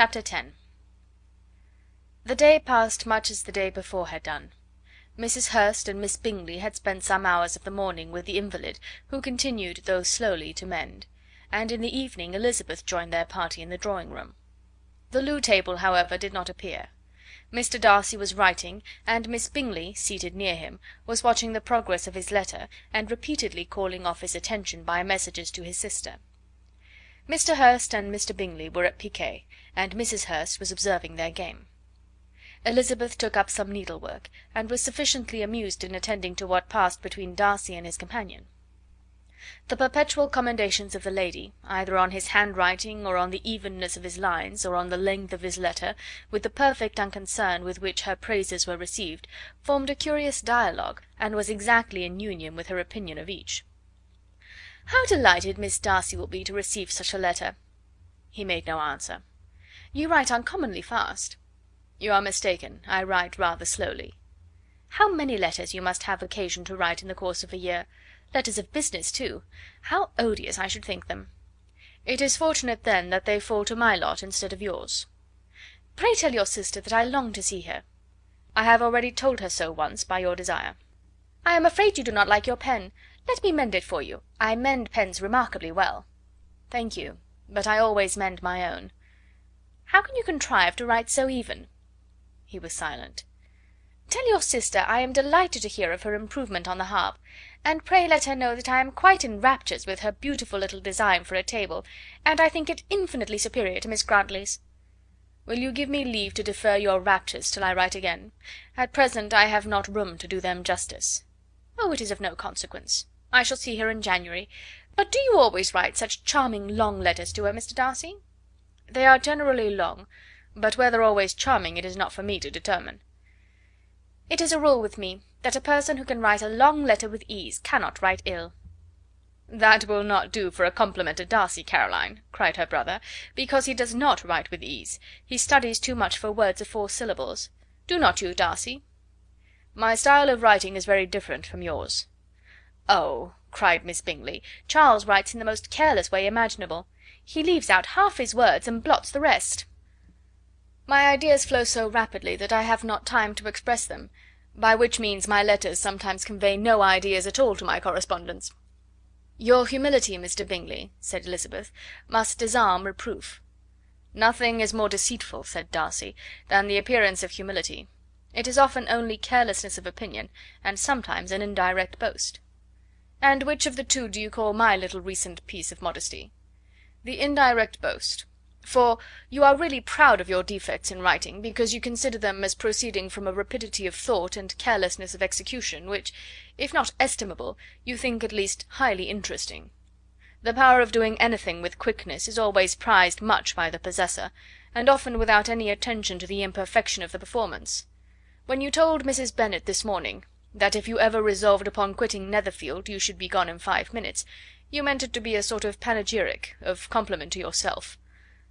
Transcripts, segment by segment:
Chapter 10 The day passed much as the day before had done. Mrs. Hurst and Miss Bingley had spent some hours of the morning with the invalid, who continued, though slowly, to mend; and in the evening Elizabeth joined their party in the drawing room. The loo table, however, did not appear. Mr. Darcy was writing, and Miss Bingley, seated near him, was watching the progress of his letter, and repeatedly calling off his attention by messages to his sister. Mr. Hurst and Mr. Bingley were at piquet, and Mrs. Hurst was observing their game. Elizabeth took up some needlework, and was sufficiently amused in attending to what passed between Darcy and his companion. The perpetual commendations of the lady, either on his handwriting, or on the evenness of his lines, or on the length of his letter, with the perfect unconcern with which her praises were received, formed a curious dialogue, and was exactly in union with her opinion of each. "How delighted Miss Darcy will be to receive such a letter!" He made no answer. "You write uncommonly fast." "You are mistaken, I write rather slowly." "How many letters you must have occasion to write in the course of a year! Letters of business, too! How odious I should think them!" "It is fortunate, then, that they fall to my lot instead of yours." "Pray tell your sister that I long to see her." "I have already told her so once, by your desire." "I am afraid you do not like your pen. Let me mend it for you. I mend pens remarkably well." "Thank you, but I always mend my own." "How can you contrive to write so even?" He was silent. "Tell your sister I am delighted to hear of her improvement on the harp, and pray let her know that I am quite in raptures with her beautiful little design for a table, and I think it infinitely superior to Miss Grantley's." "Will you give me leave to defer your raptures till I write again? At present I have not room to do them justice." "Oh, it is of no consequence. I shall see her in January. But do you always write such charming long letters to her, Mr. Darcy?" "They are generally long, but whether always charming it is not for me to determine." "It is a rule with me, that a person who can write a long letter with ease cannot write ill." "That will not do for a compliment to Darcy, Caroline," cried her brother, "because he does not write with ease; he studies too much for words of four syllables. Do not you, Darcy?" "My style of writing is very different from yours." "Oh!" cried Miss Bingley, "Charles writes in the most careless way imaginable. He leaves out half his words and blots the rest." "My ideas flow so rapidly that I have not time to express them, by which means my letters sometimes convey no ideas at all to my correspondents." "Your humility, Mr. Bingley," said Elizabeth, "must disarm reproof." "Nothing is more deceitful," said Darcy, "than the appearance of humility. It is often only carelessness of opinion, and sometimes an indirect boast." "And which of the two do you call my little recent piece of modesty?" "The indirect boast; for you are really proud of your defects in writing, because you consider them as proceeding from a rapidity of thought and carelessness of execution, which, if not estimable, you think at least highly interesting. The power of doing anything with quickness is always prized much by the possessor, and often without any attention to the imperfection of the performance. When you told Mrs. Bennet this morning that if you ever resolved upon quitting Netherfield you should be gone in five minutes, you meant it to be a sort of panegyric, of compliment to yourself.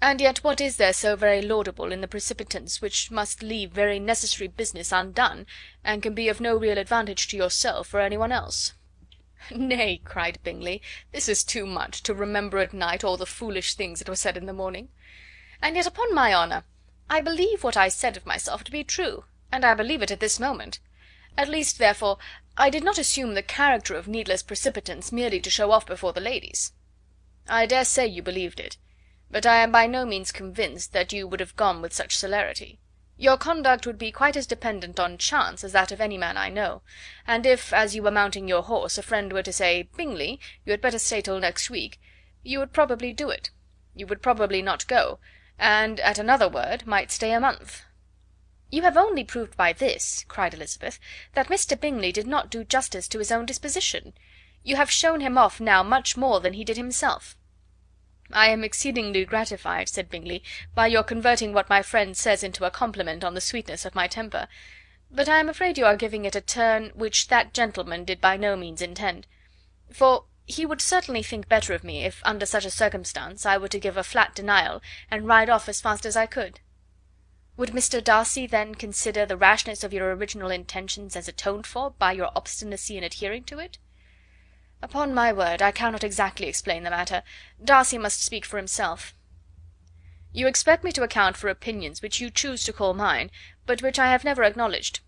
And yet what is there so very laudable in the precipitance which must leave very necessary business undone, and can be of no real advantage to yourself or any one else?" "Nay," cried Bingley, "this is too much, to remember at night all the foolish things that were said in the morning. And yet, upon my honour, I believe what I said of myself to be true, and I believe it at this moment. At least, therefore, I did not assume the character of needless precipitance merely to show off before the ladies." "I dare say you believed it, but I am by no means convinced that you would have gone with such celerity. Your conduct would be quite as dependent on chance as that of any man I know; and if, as you were mounting your horse, a friend were to say, 'Bingley, you had better stay till next week,' you would probably do it. You would probably not go, and at another word might stay a month. "You have only proved by this," cried Elizabeth, "that Mr. Bingley did not do justice to his own disposition. You have shown him off now much more than he did himself." "I am exceedingly gratified," said Bingley, "by your converting what my friend says into a compliment on the sweetness of my temper; but I am afraid you are giving it a turn which that gentleman did by no means intend; for he would certainly think better of me if under such a circumstance I were to give a flat denial and ride off as fast as I could. Would Mr. Darcy, then, consider the rashness of your original intentions as atoned for by your obstinacy in adhering to it?" "Upon my word, I cannot exactly explain the matter. Darcy must speak for himself." You expect me to account for opinions which you choose to call mine, but which I have never acknowledged.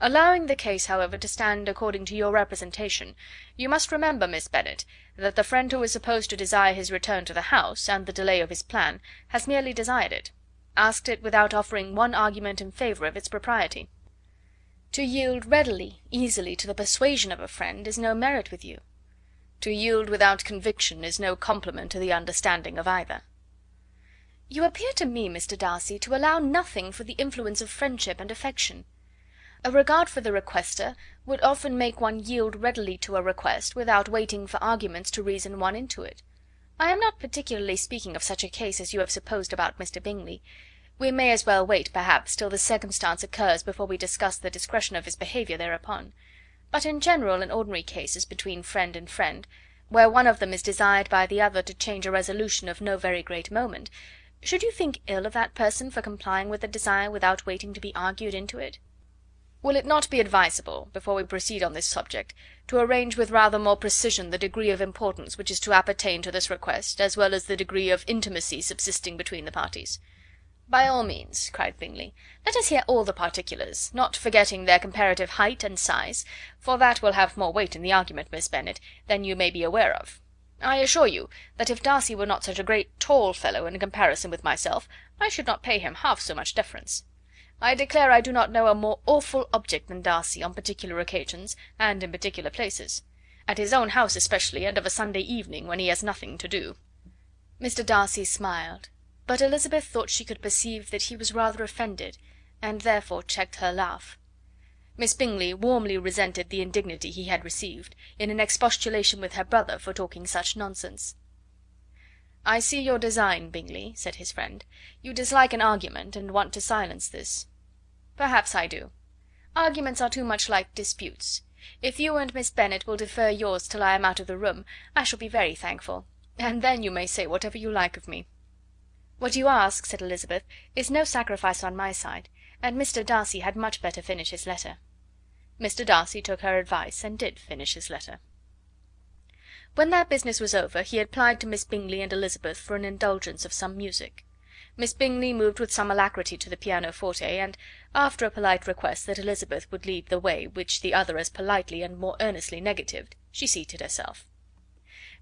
Allowing the case, however, to stand according to your representation, you must remember, Miss Bennet, that the friend who is supposed to desire his return to the house, and the delay of his plan, has merely desired it asked it without offering one argument in favour of its propriety. To yield readily, easily, to the persuasion of a friend is no merit with you. To yield without conviction is no compliment to the understanding of either. You appear to me, Mr. Darcy, to allow nothing for the influence of friendship and affection. A regard for the requester would often make one yield readily to a request without waiting for arguments to reason one into it. I am not particularly speaking of such a case as you have supposed about Mr. Bingley. We may as well wait, perhaps, till the circumstance occurs before we discuss the discretion of his behaviour thereupon. But in general and ordinary cases between friend and friend, where one of them is desired by the other to change a resolution of no very great moment, should you think ill of that person for complying with the desire without waiting to be argued into it? Will it not be advisable, before we proceed on this subject, to arrange with rather more precision the degree of importance which is to appertain to this request, as well as the degree of intimacy subsisting between the parties?" "By all means," cried Bingley. "Let us hear all the particulars, not forgetting their comparative height and size, for that will have more weight in the argument, Miss Bennet, than you may be aware of. I assure you that if Darcy were not such a great tall fellow in comparison with myself, I should not pay him half so much deference. I declare I do not know a more awful object than Darcy on particular occasions, and in particular places; at his own house especially, and of a Sunday evening, when he has nothing to do." Mr. Darcy smiled, but Elizabeth thought she could perceive that he was rather offended, and therefore checked her laugh. Miss Bingley warmly resented the indignity he had received, in an expostulation with her brother for talking such nonsense. "I see your design, Bingley," said his friend. "You dislike an argument, and want to silence this. Perhaps I do. Arguments are too much like disputes. If you and Miss Bennet will defer yours till I am out of the room, I shall be very thankful, and then you may say whatever you like of me." "What you ask," said Elizabeth, "is no sacrifice on my side, and Mr. Darcy had much better finish his letter." Mr. Darcy took her advice, and did finish his letter. When that business was over, he applied to Miss Bingley and Elizabeth for an indulgence of some music. Miss Bingley moved with some alacrity to the pianoforte, and, after a polite request that Elizabeth would lead the way, which the other as politely and more earnestly negatived, she seated herself.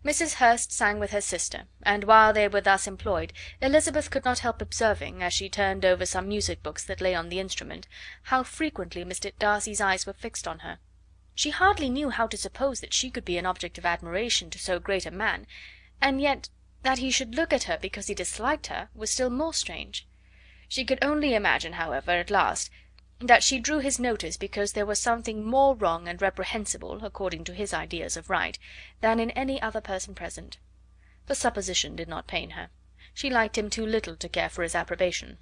Mrs. Hurst sang with her sister, and while they were thus employed, Elizabeth could not help observing, as she turned over some music books that lay on the instrument, how frequently Mr. Darcy's eyes were fixed on her. She hardly knew how to suppose that she could be an object of admiration to so great a man, and yet that he should look at her because he disliked her was still more strange. She could only imagine, however, at last, that she drew his notice because there was something more wrong and reprehensible, according to his ideas of right, than in any other person present. The supposition did not pain her. She liked him too little to care for his approbation.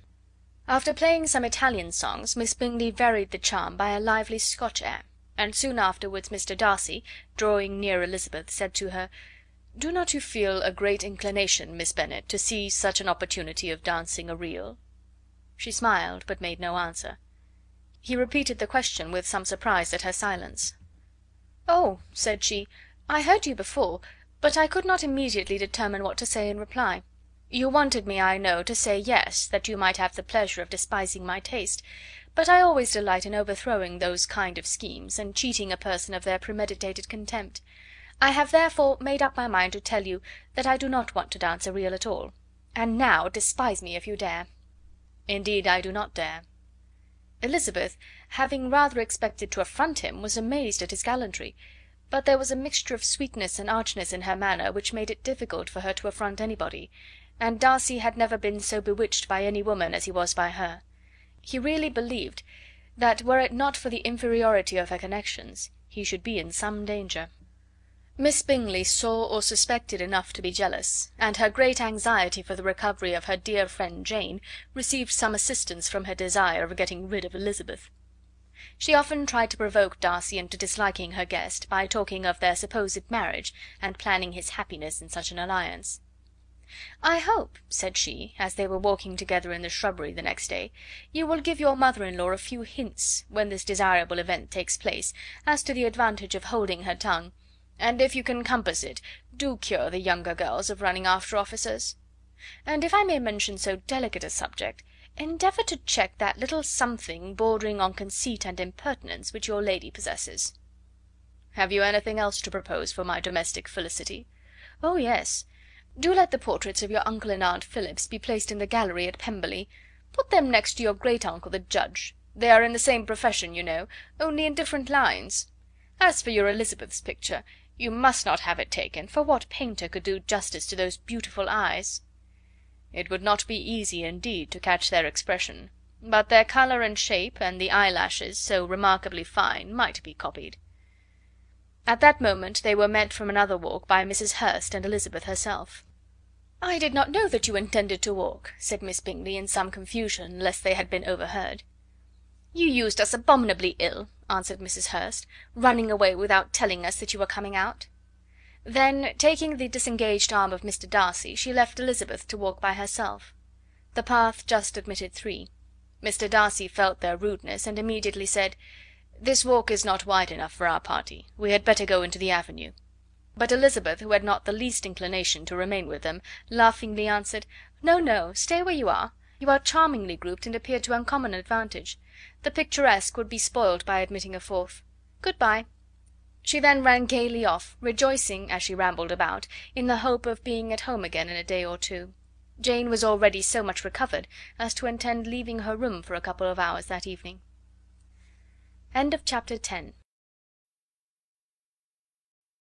After playing some Italian songs, Miss Bingley varied the charm by a lively Scotch air, and soon afterwards Mr. Darcy, drawing near Elizabeth, said to her do not you feel a great inclination, Miss Bennet, to seize such an opportunity of dancing a reel?" She smiled, but made no answer. He repeated the question with some surprise at her silence. "Oh!" said she, "I heard you before, but I could not immediately determine what to say in reply. You wanted me, I know, to say yes, that you might have the pleasure of despising my taste; but I always delight in overthrowing those kind of schemes, and cheating a person of their premeditated contempt. I have therefore made up my mind to tell you that I do not want to dance a reel at all. And now despise me if you dare." "Indeed I do not dare." Elizabeth, having rather expected to affront him, was amazed at his gallantry; but there was a mixture of sweetness and archness in her manner which made it difficult for her to affront anybody, and Darcy had never been so bewitched by any woman as he was by her. He really believed that were it not for the inferiority of her connections, he should be in some danger. Miss Bingley saw or suspected enough to be jealous, and her great anxiety for the recovery of her dear friend Jane received some assistance from her desire of getting rid of Elizabeth. She often tried to provoke Darcy into disliking her guest by talking of their supposed marriage, and planning his happiness in such an alliance. "I hope," said she, as they were walking together in the shrubbery the next day, "you will give your mother in law a few hints, when this desirable event takes place, as to the advantage of holding her tongue and if you can compass it, do cure the younger girls of running after officers." and if I may mention so delicate a subject, endeavour to check that little something bordering on conceit and impertinence which your lady possesses." "Have you anything else to propose for my domestic felicity?" "Oh, yes. Do let the portraits of your uncle and aunt Phillips be placed in the gallery at Pemberley. Put them next to your great uncle the Judge; they are in the same profession, you know, only in different lines. As for your Elizabeth's picture, you must not have it taken, for what painter could do justice to those beautiful eyes?" "It would not be easy, indeed, to catch their expression, but their colour and shape, and the eyelashes, so remarkably fine, might be copied." At that moment they were met from another walk by Mrs. Hurst and Elizabeth herself. "I did not know that you intended to walk," said Miss Bingley, in some confusion, lest they had been overheard. "You used us abominably ill," answered Mrs. Hurst, "running away without telling us that you were coming out." Then, taking the disengaged arm of Mr. Darcy, she left Elizabeth to walk by herself. The path just admitted three. Mr. Darcy felt their rudeness, and immediately said: "This walk is not wide enough for our party; we had better go into the avenue." But Elizabeth, who had not the least inclination to remain with them, laughingly answered: "No, no, stay where you are. You are charmingly grouped, and appear to uncommon advantage. The picturesque would be spoiled by admitting a fourth. Good bye." She then ran gaily off, rejoicing, as she rambled about, in the hope of being at home again in a day or two. Jane was already so much recovered as to intend leaving her room for a couple of hours that evening. Chapter 11.